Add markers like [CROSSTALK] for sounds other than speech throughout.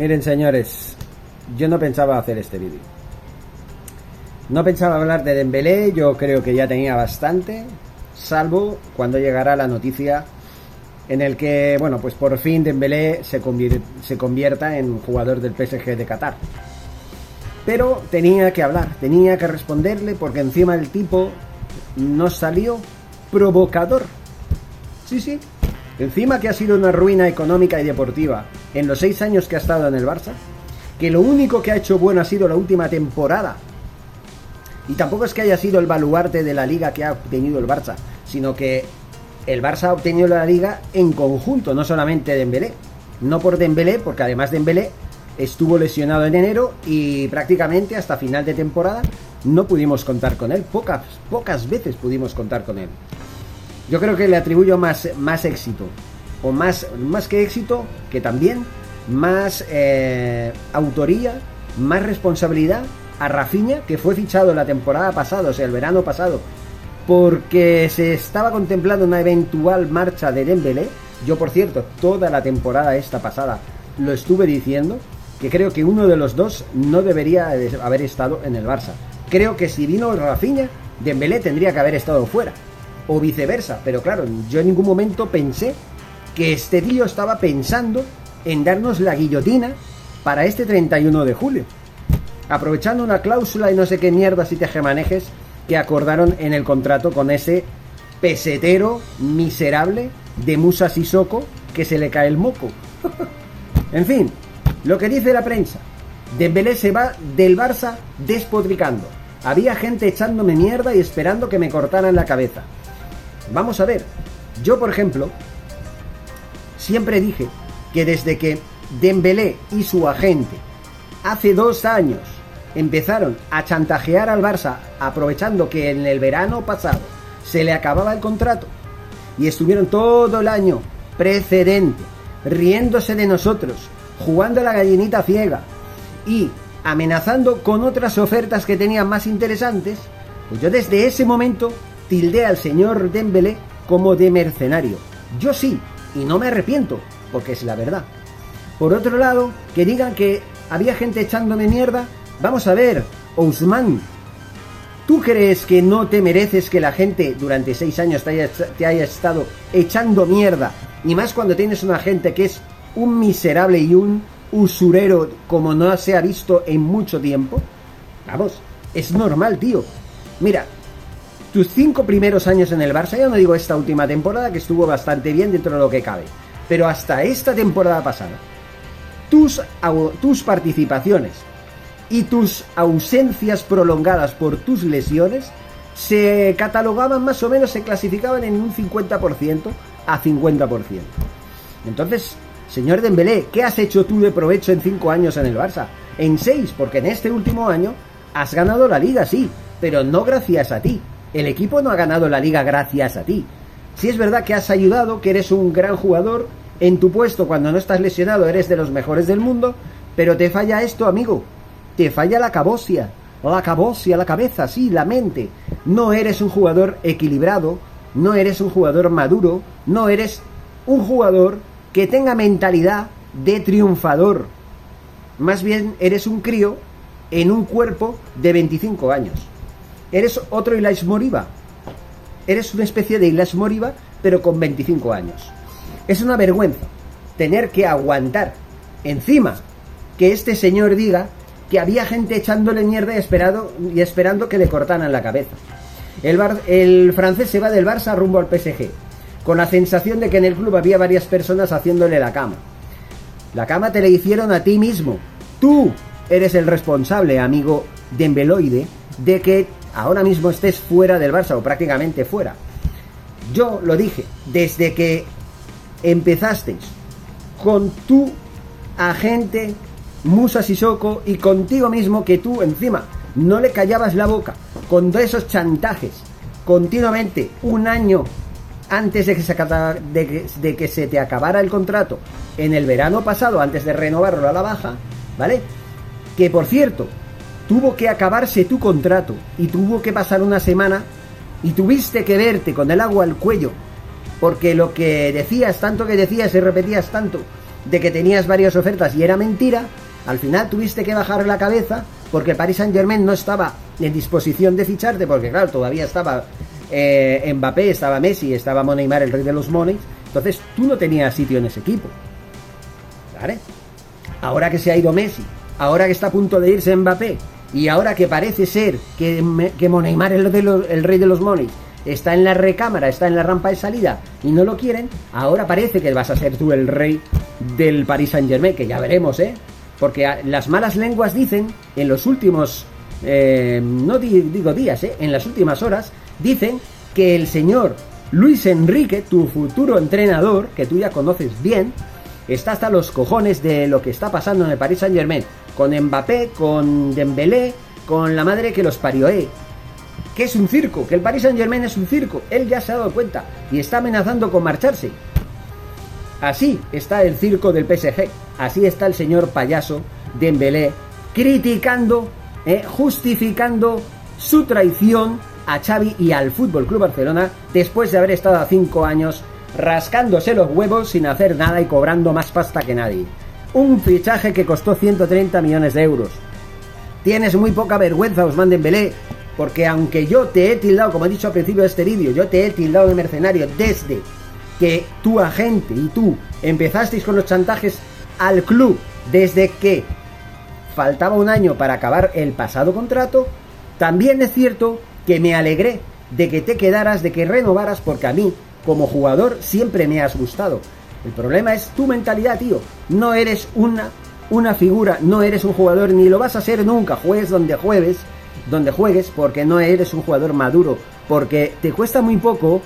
Miren, señores, yo no pensaba hacer este vídeo. No pensaba hablar de Dembélé, yo creo que ya tenía bastante, salvo cuando llegará la noticia en el que, bueno, pues por fin Dembélé se, se convierta en jugador del PSG de Qatar. Pero tenía que hablar, tenía que responderle porque encima el tipo no salió provocador. Sí, sí. Encima que ha sido una ruina económica y deportiva en los seis años que ha estado en el Barça, que lo único que ha hecho bueno ha sido la última temporada. Y tampoco es que haya sido el baluarte de la liga que ha obtenido el Barça, sino que el Barça ha obtenido la liga en conjunto, no solamente Dembélé. No por Dembélé, porque además Dembélé estuvo lesionado en enero y prácticamente hasta final de temporada no pudimos contar con él. Pocas, pocas veces pudimos contar con él. Yo creo que le atribuyo más, más éxito, o más, más que éxito, que también más eh, autoría, más responsabilidad a Rafinha, que fue fichado la temporada pasada, o sea, el verano pasado, porque se estaba contemplando una eventual marcha de Dembélé. Yo, por cierto, toda la temporada esta pasada lo estuve diciendo, que creo que uno de los dos no debería haber estado en el Barça. Creo que si vino Rafinha, Dembélé tendría que haber estado fuera. O viceversa. Pero claro, yo en ningún momento pensé que este tío estaba pensando en darnos la guillotina para este 31 de julio. Aprovechando una cláusula y no sé qué mierdas y tejemanejes que acordaron en el contrato con ese pesetero miserable de Musa Sissoko que se le cae el moco. [LAUGHS] en fin, lo que dice la prensa. Dembélé se va del Barça despotricando. Había gente echándome mierda y esperando que me cortaran la cabeza. Vamos a ver. Yo, por ejemplo, siempre dije que desde que Dembélé y su agente hace dos años empezaron a chantajear al Barça aprovechando que en el verano pasado se le acababa el contrato y estuvieron todo el año precedente riéndose de nosotros, jugando a la gallinita ciega y amenazando con otras ofertas que tenían más interesantes, pues yo desde ese momento tildé al señor Dembélé como de mercenario. Yo sí, y no me arrepiento, porque es la verdad. Por otro lado, que digan que había gente echándome mierda, vamos a ver, Ousmane, ¿tú crees que no te mereces que la gente durante seis años te haya, te haya estado echando mierda? Y más cuando tienes una gente que es un miserable y un usurero como no se ha visto en mucho tiempo? Vamos, es normal, tío. Mira, tus cinco primeros años en el Barça, ya no digo esta última temporada que estuvo bastante bien dentro de lo que cabe, pero hasta esta temporada pasada, tus, participaciones y tus ausencias prolongadas por tus lesiones se catalogaban más o menos, se clasificaban en un 50% a 50%. Entonces, señor Dembélé, ¿qué has hecho tú de provecho en cinco años en el Barça? En seis, porque en este último año has ganado la liga, sí, pero no gracias a ti. El equipo no ha ganado la liga gracias a ti. Si es verdad que has ayudado, que eres un gran jugador, en tu puesto cuando no estás lesionado eres de los mejores del mundo, pero te falla esto, amigo. Te falla la cabocia. La cabocia, la cabeza, sí, la mente. No eres un jugador equilibrado, no eres un jugador maduro, no eres un jugador que tenga mentalidad de triunfador. Más bien eres un crío en un cuerpo de 25 años. Eres otro Ilash Moriba. Eres una especie de Ilash Moriba, pero con 25 años. Es una vergüenza tener que aguantar encima que este señor diga que había gente echándole mierda y, y esperando que le cortaran la cabeza. El, el francés se va del Barça rumbo al PSG, con la sensación de que en el club había varias personas haciéndole la cama. La cama te la hicieron a ti mismo. Tú eres el responsable, amigo Dembeloide, de que ahora mismo estés fuera del Barça o prácticamente fuera. Yo lo dije, desde que empezasteis con tu agente Musa Sissoko y contigo mismo que tú encima no le callabas la boca con esos chantajes continuamente un año antes de que, se de que se te acabara el contrato en el verano pasado antes de renovarlo a la baja, ¿vale? Que por cierto, tuvo que acabarse tu contrato y tuvo que pasar una semana y tuviste que verte con el agua al cuello porque lo que decías, tanto que decías y repetías tanto, de que tenías varias ofertas y era mentira, al final tuviste que bajar la cabeza porque el Paris Saint Germain no estaba en disposición de ficharte, porque claro, todavía estaba eh, Mbappé, estaba Messi, estaba Neymar, el rey de los monies, entonces tú no tenías sitio en ese equipo. ¿Vale? Ahora que se ha ido Messi, ahora que está a punto de irse Mbappé, y ahora que parece ser que, que Neymar, el, el rey de los monies, está en la recámara, está en la rampa de salida y no lo quieren, ahora parece que vas a ser tú el rey del Paris Saint Germain, que ya veremos, ¿eh? Porque las malas lenguas dicen, en los últimos, eh, no digo días, ¿eh? en las últimas horas, dicen que el señor Luis Enrique, tu futuro entrenador, que tú ya conoces bien, está hasta los cojones de lo que está pasando en el Paris Saint Germain, con Mbappé, con Dembélé, con la madre que los parió, ¿eh? que es un circo, que el Paris Saint Germain es un circo. Él ya se ha dado cuenta y está amenazando con marcharse. Así está el circo del PSG, así está el señor payaso Dembélé criticando, eh, justificando su traición a Xavi y al Fútbol Club Barcelona después de haber estado a cinco años rascándose los huevos sin hacer nada y cobrando más pasta que nadie. Un fichaje que costó 130 millones de euros. Tienes muy poca vergüenza, Osman Dembélé, porque aunque yo te he tildado, como he dicho al principio de este vídeo, yo te he tildado de mercenario desde que tu agente y tú empezasteis con los chantajes al club desde que faltaba un año para acabar el pasado contrato, también es cierto que me alegré de que te quedaras, de que renovaras, porque a mí, como jugador, siempre me has gustado. El problema es tu mentalidad, tío. No eres una, una figura, no eres un jugador, ni lo vas a ser nunca. Juegues donde juegues, donde juegues, porque no eres un jugador maduro. Porque te cuesta muy poco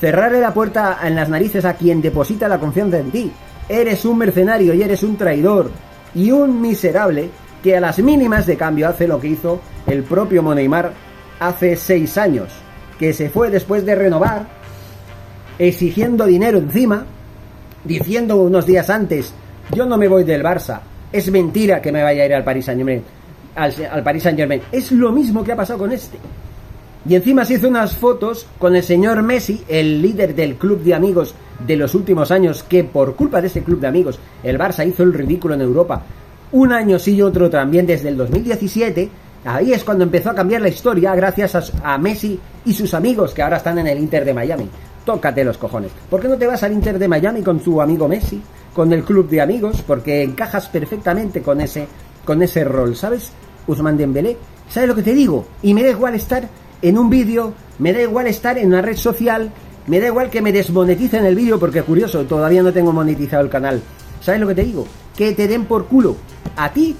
cerrarle la puerta en las narices a quien deposita la confianza en ti. Eres un mercenario y eres un traidor y un miserable que a las mínimas de cambio hace lo que hizo el propio Moneymar hace seis años, que se fue después de renovar, exigiendo dinero encima, diciendo unos días antes, yo no me voy del Barça, es mentira que me vaya a ir al Paris Saint Germain. Al, al Paris Saint Germain. Es lo mismo que ha pasado con este. Y encima se hizo unas fotos con el señor Messi, el líder del club de amigos de los últimos años, que por culpa de ese club de amigos el Barça hizo el ridículo en Europa. Un año sí y otro también desde el 2017. Ahí es cuando empezó a cambiar la historia gracias a, Messi y sus amigos que ahora están en el Inter de Miami. Tócate los cojones. ¿Por qué no te vas al Inter de Miami con tu amigo Messi? Con el club de amigos, porque encajas perfectamente con ese, con ese rol, ¿sabes? Usman Dembélé. ¿Sabes lo que te digo? Y me da igual estar en un vídeo, me da igual estar en una red social, me da igual que me desmoneticen el vídeo, porque curioso, todavía no tengo monetizado el canal. ¿Sabes lo que te digo? Que te den por culo a ti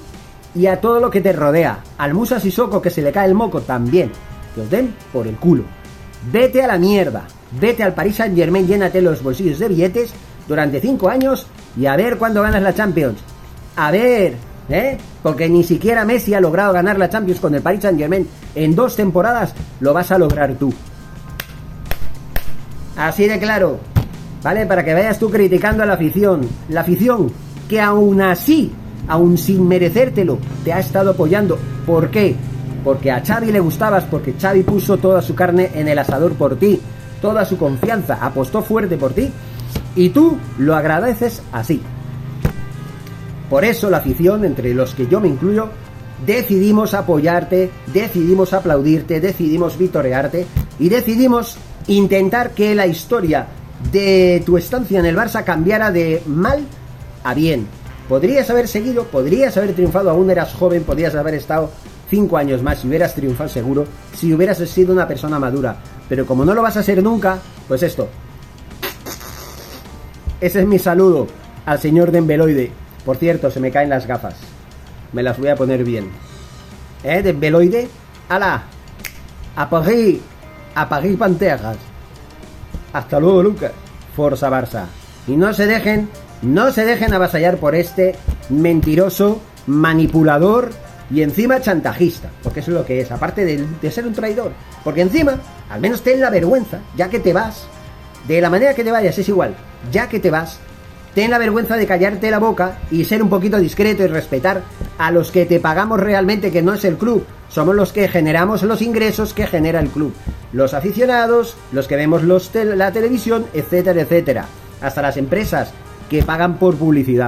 y a todo lo que te rodea. Al Musa Sissoko que se le cae el moco también. Que os den por el culo. Vete a la mierda. Vete al Paris Saint Germain, llénate los bolsillos de billetes durante 5 años y a ver cuándo ganas la Champions. A ver, ¿eh? Porque ni siquiera Messi ha logrado ganar la Champions con el Paris Saint Germain en dos temporadas, lo vas a lograr tú. Así de claro, ¿vale? Para que vayas tú criticando a la afición. La afición que aún así, aún sin merecértelo, te ha estado apoyando. ¿Por qué? Porque a Xavi le gustabas, porque Xavi puso toda su carne en el asador por ti, toda su confianza, apostó fuerte por ti, y tú lo agradeces así. Por eso la afición, entre los que yo me incluyo, decidimos apoyarte, decidimos aplaudirte, decidimos vitorearte y decidimos intentar que la historia de tu estancia en el Barça cambiara de mal a bien. Podrías haber seguido, podrías haber triunfado, aún eras joven, podrías haber estado cinco años más y hubieras triunfado seguro, si hubieras sido una persona madura. Pero como no lo vas a ser nunca, pues esto. Ese es mi saludo al señor Dembeloide. Por cierto, se me caen las gafas. Me las voy a poner bien. ¿Eh? De Beloide. ¡Hala! A París. A París Panteras. Hasta luego, Lucas. Forza Barça. Y no se dejen, no se dejen avasallar por este mentiroso, manipulador y encima chantajista. Porque eso es lo que es. Aparte de, de ser un traidor. Porque encima, al menos ten la vergüenza, ya que te vas. De la manera que te vayas es igual. Ya que te vas, ten la vergüenza de callarte la boca y ser un poquito discreto y respetar a los que te pagamos realmente, que no es el club. Somos los que generamos los ingresos que genera el club. Los aficionados, los que vemos los la televisión, etcétera, etcétera. Hasta las empresas que pagan por publicidad.